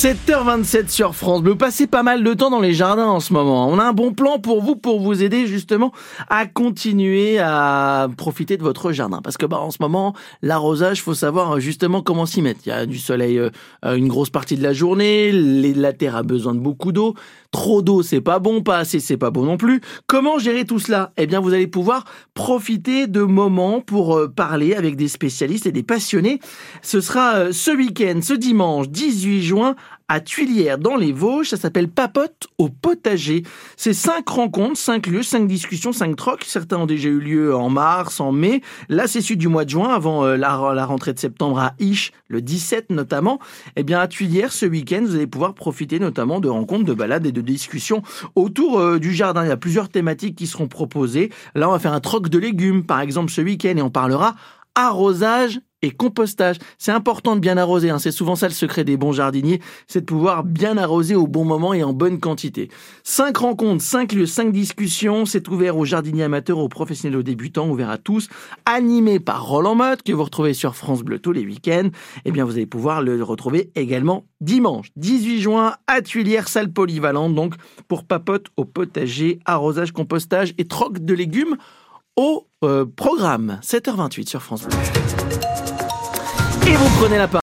7h27 sur France Bleu. Passez pas mal de temps dans les jardins en ce moment. On a un bon plan pour vous, pour vous aider justement à continuer à profiter de votre jardin. Parce que bah en ce moment, l'arrosage, faut savoir justement comment s'y mettre. Il y a du soleil euh, une grosse partie de la journée, la terre a besoin de beaucoup d'eau. Trop d'eau, c'est pas bon, pas assez, c'est pas bon non plus. Comment gérer tout cela? Eh bien, vous allez pouvoir profiter de moments pour euh, parler avec des spécialistes et des passionnés. Ce sera euh, ce week-end, ce dimanche 18 juin à Tuilières dans les Vosges. Ça s'appelle Papote au potager. C'est cinq rencontres, cinq lieux, cinq discussions, cinq trocs. Certains ont déjà eu lieu en mars, en mai. Là, c'est celui du mois de juin, avant euh, la, rentrée de septembre à Isch, le 17 notamment. Eh bien, à Tuilières, ce week-end, vous allez pouvoir profiter notamment de rencontres, de balades et de discussions autour euh, du jardin. Il y a plusieurs thématiques qui seront proposées. Là, on va faire un troc de légumes, par exemple, ce week-end, et on parlera arrosage et compostage. C'est important de bien arroser, hein. c'est souvent ça le secret des bons jardiniers, c'est de pouvoir bien arroser au bon moment et en bonne quantité. Cinq rencontres, cinq lieux, cinq discussions, c'est ouvert aux jardiniers amateurs, aux professionnels, aux débutants, ouvert à tous, animé par Roland Mott, que vous retrouvez sur France Bleu tous les week-ends. Eh bien, vous allez pouvoir le retrouver également dimanche 18 juin à Tuilière, salle polyvalente, donc pour papote au potager, arrosage, compostage et troc de légumes au euh, programme 7h28 sur France Bleu. Et vous prenez la parole.